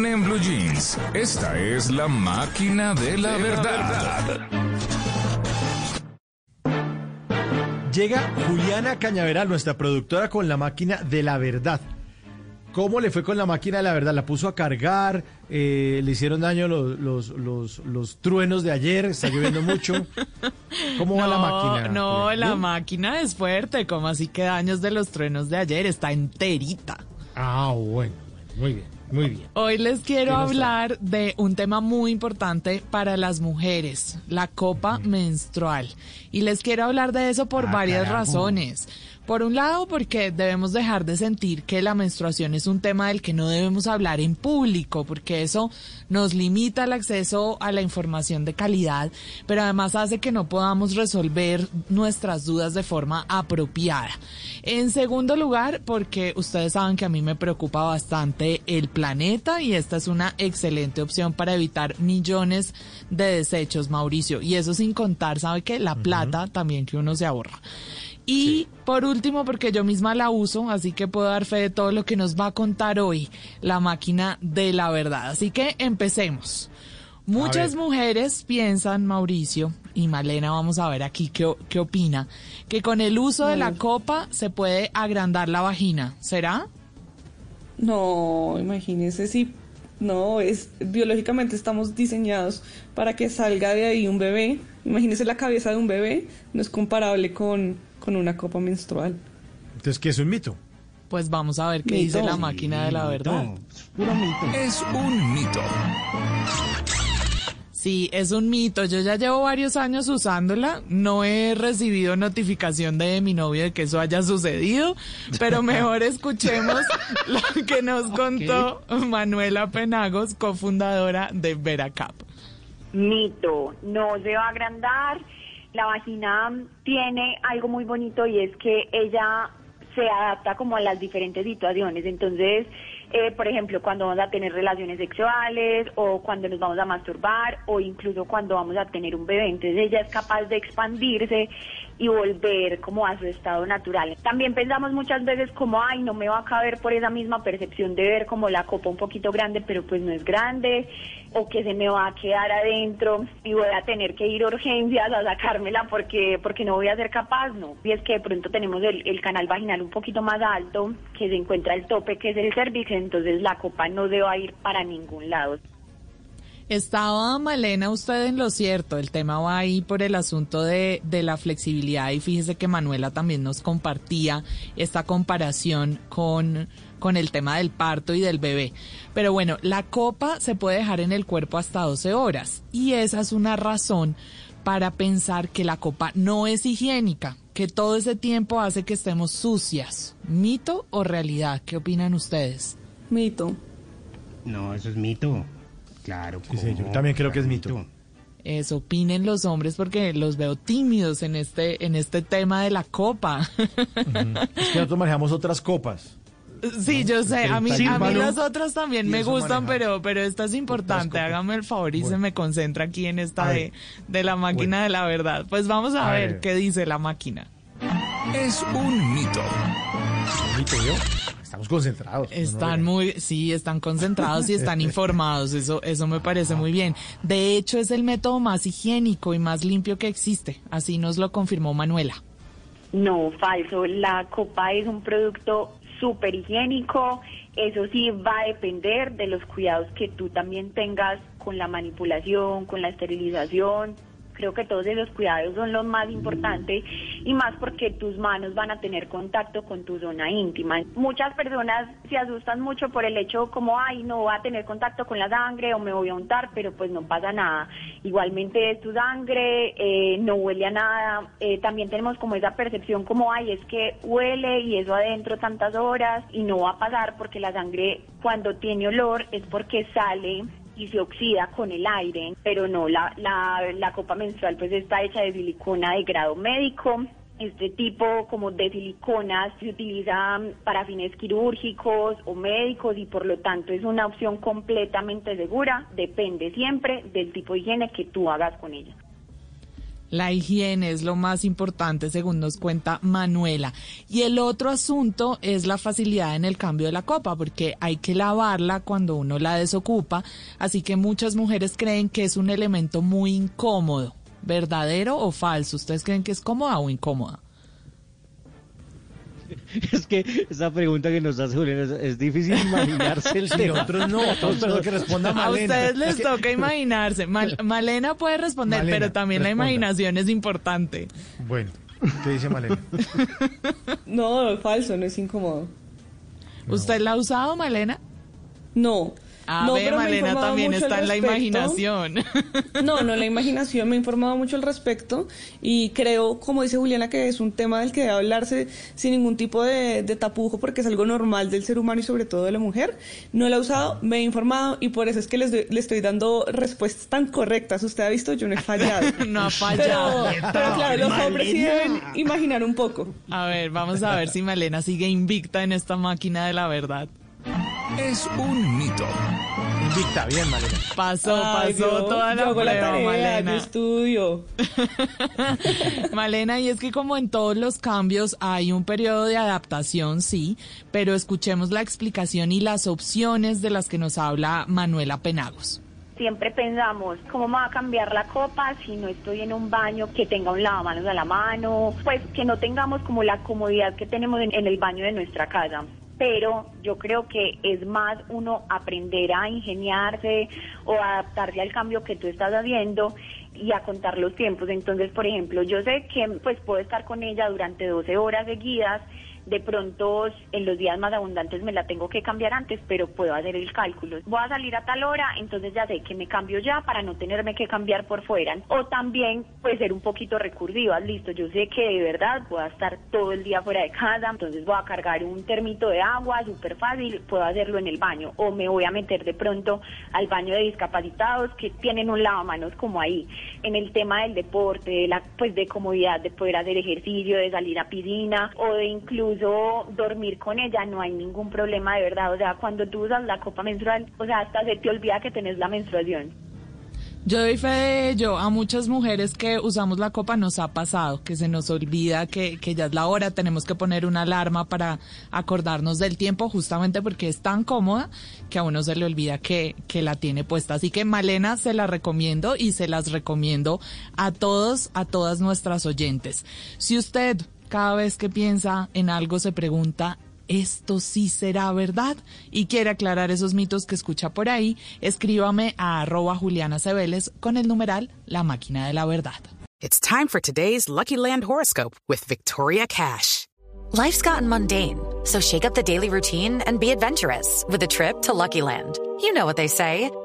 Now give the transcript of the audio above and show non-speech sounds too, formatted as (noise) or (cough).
En, en Blue Jeans, esta es la máquina de la verdad. Llega Juliana Cañaveral, nuestra productora, con la máquina de la verdad. ¿Cómo le fue con la máquina de la verdad? ¿La puso a cargar? Eh, ¿Le hicieron daño los, los, los, los truenos de ayer? ¿Está lloviendo mucho? ¿Cómo va la máquina? No, la ¿Bien? máquina es fuerte. como así que daños de los truenos de ayer? Está enterita. Ah, bueno, muy bien, muy bien. Hoy les quiero ¿Qué nos hablar de un tema muy importante para las mujeres, la copa menstrual. Y les quiero hablar de eso por Ah, varias carajo. razones. Por un lado, porque debemos dejar de sentir que la menstruación es un tema del que no debemos hablar en público, porque eso nos limita el acceso a la información de calidad, pero además hace que no podamos resolver nuestras dudas de forma apropiada. En segundo lugar, porque ustedes saben que a mí me preocupa bastante el planeta y esta es una excelente opción para evitar millones de desechos, Mauricio. Y eso sin contar, ¿sabe qué? La plata también que uno se ahorra. Y por último, porque yo misma la uso, así que puedo dar fe de todo lo que nos va a contar hoy la máquina de la verdad. Así que empecemos. Muchas mujeres piensan, Mauricio, y Malena, vamos a ver aquí qué, qué opina, que con el uso de la copa se puede agrandar la vagina. ¿Será? No, imagínese si no es biológicamente estamos diseñados para que salga de ahí un bebé. Imagínese la cabeza de un bebé, no es comparable con, con una copa menstrual. Entonces, ¿qué es un mito? Pues vamos a ver qué Mito. dice la máquina de la verdad. Es un mito. Sí, es un mito. Yo ya llevo varios años usándola. No he recibido notificación de mi novio de que eso haya sucedido, pero (laughs) mejor escuchemos lo que nos contó Manuela Penagos, cofundadora de Veracap. Mito, no se va a agrandar. La vagina tiene algo muy bonito y es que ella se adapta como a las diferentes situaciones. Entonces, eh, por ejemplo, cuando vamos a tener relaciones sexuales o cuando nos vamos a masturbar o incluso cuando vamos a tener un bebé. Entonces, ella es capaz de expandirse y volver como a su estado natural. También pensamos muchas veces como, ay, no me va a caber por esa misma percepción de ver como la copa un poquito grande, pero pues no es grande, o que se me va a quedar adentro y voy a tener que ir a urgencias a sacármela porque, porque no voy a ser capaz, no. Y es que de pronto tenemos el, el canal vaginal un poquito más alto, que se encuentra el tope, que es el cervix, entonces la copa no debe ir para ningún lado. Estaba Malena usted en lo cierto, el tema va ahí por el asunto de, de la flexibilidad y fíjese que Manuela también nos compartía esta comparación con, con el tema del parto y del bebé. Pero bueno, la copa se puede dejar en el cuerpo hasta 12 horas y esa es una razón para pensar que la copa no es higiénica, que todo ese tiempo hace que estemos sucias. ¿Mito o realidad? ¿Qué opinan ustedes? Mito. No, eso es mito. Claro. Sí, sí, yo también creo que es mito. Eso opinen los hombres porque los veo tímidos en este en este tema de la copa. Es que nosotros manejamos otras copas. sí, yo sé, a mí, Sí, a mí las otras también me gustan, pero pero esta es importante. Hágame el favor y Bueno. se me concentra aquí en esta de, de la máquina Bueno. de la verdad. Pues vamos a, A ver, ver. qué dice la máquina. Es un mito. Mito, ¿yo? Estamos concentrados. Están no. muy, sí, están concentrados y están (laughs) informados. Eso, eso me parece muy bien. De hecho, es el método más higiénico y más limpio que existe. Así nos lo confirmó Manuela. No, falso. La copa es un producto súper higiénico. Eso sí va a depender de los cuidados que tú también tengas con la manipulación, con la esterilización, Creo que todos esos cuidados son los más importantes y más porque tus manos van a tener contacto con tu zona íntima. Muchas personas se asustan mucho por el hecho como, ay, no voy a tener contacto con la sangre o me voy a untar, pero pues no pasa nada. Igualmente es tu sangre, eh, no huele a nada. Eh, también tenemos como esa percepción como, ay, es que huele y eso adentro tantas horas y no va a pasar porque la sangre cuando tiene olor es porque sale y se oxida con el aire, pero no, la, la, copa menstrual pues está hecha de silicona de grado médico, este tipo como de siliconas se utiliza para fines quirúrgicos o médicos y por lo tanto es una opción completamente segura, depende siempre del tipo de higiene que tú hagas con ella. La higiene es lo más importante, según nos cuenta Manuela. Y el otro asunto es la facilidad en el cambio de la copa, porque hay que lavarla cuando uno la desocupa. Así que muchas mujeres creen que es un elemento muy incómodo. ¿Verdadero o falso? ¿Ustedes creen que es cómoda o incómoda? (laughs) Es que esa pregunta que nos hace Julián es, es difícil imaginarse el (laughs) tema. otros no, pero que responda A Malena. ustedes les Es que- toca imaginarse. Mal- (laughs) Malena puede responder, Malena, pero también la imaginación es importante. Bueno, ¿qué dice Malena? No, falso, no es incómodo. ¿Usted la ha usado, Malena? No. A no, ver, pero Malena también está en la imaginación. (laughs) No, no, la imaginación, me he informado mucho al respecto y creo, como dice Juliana, que es un tema del que debe hablarse sin ningún tipo de, de tapujo porque es algo normal del ser humano y sobre todo de la mujer. No la he usado, me he informado y por eso es que les doy- le estoy dando respuestas tan correctas. Usted ha visto, yo no he fallado. (laughs) no ha Pero, fallado. pero claro, los hombres sí deben imaginar un poco. A ver, vamos a ver si Malena sigue invicta en esta máquina de la verdad. Es un mito. Invicta, bien, Malena. Pasó, Ay, pasó yo- toda yo la la prueba, tarea, yo Malena. estudio. (laughs) Malena, y es que como en todos los cambios hay un periodo de adaptación, sí, pero escuchemos la explicación y las opciones de las que nos habla Manuela Penagos. Siempre pensamos, ¿cómo me va a cambiar la copa si no estoy en un baño que tenga un lavamanos a la mano? Pues que no tengamos como la comodidad que tenemos en, en el baño de nuestra casa. Pero yo creo que es más uno aprender a ingeniarse o adaptarse al cambio que tú estás haciendo y a contar los tiempos. Entonces, por ejemplo, yo sé que pues puedo estar con ella durante 12 horas seguidas de pronto en los días más abundantes me la tengo que cambiar antes, pero puedo hacer el cálculo. Voy a salir a tal hora, entonces ya sé que me cambio ya para no tenerme que cambiar por fuera. O también puede ser un poquito recursiva, listo, yo sé que de verdad voy a estar todo el día fuera de casa, entonces voy a cargar un termito de agua, súper fácil, puedo hacerlo en el baño. O me voy a meter de pronto al baño de discapacitados que tienen un lavamanos como ahí. En el tema del deporte, de la, pues de comodidad, de poder hacer ejercicio, de salir a piscina o de incluso dormir con ella, no hay ningún problema de verdad. O sea, cuando tú usas la copa menstrual, o sea, hasta se te olvida que tenés la menstruación. Yo doy fe de ello. A muchas mujeres que usamos la copa nos ha pasado, que se nos olvida que, que ya es la hora, tenemos que poner una alarma para acordarnos del tiempo, justamente porque es tan cómoda que a uno se le olvida que, que la tiene puesta. Así que Malena se la recomiendo y se las recomiendo a todos, a todas nuestras oyentes. Si usted cada vez que piensa en algo se pregunta, ¿esto sí será verdad? Y quiere aclarar esos mitos que escucha por ahí, escríbame a arroba Juliana Cebeles con el numeral La Máquina de la Verdad. It's time for today's Lucky Land horoscope with Victoria Cash. Life's gotten mundane, so shake up the daily routine and be adventurous with a trip to Lucky Land. You know what they say.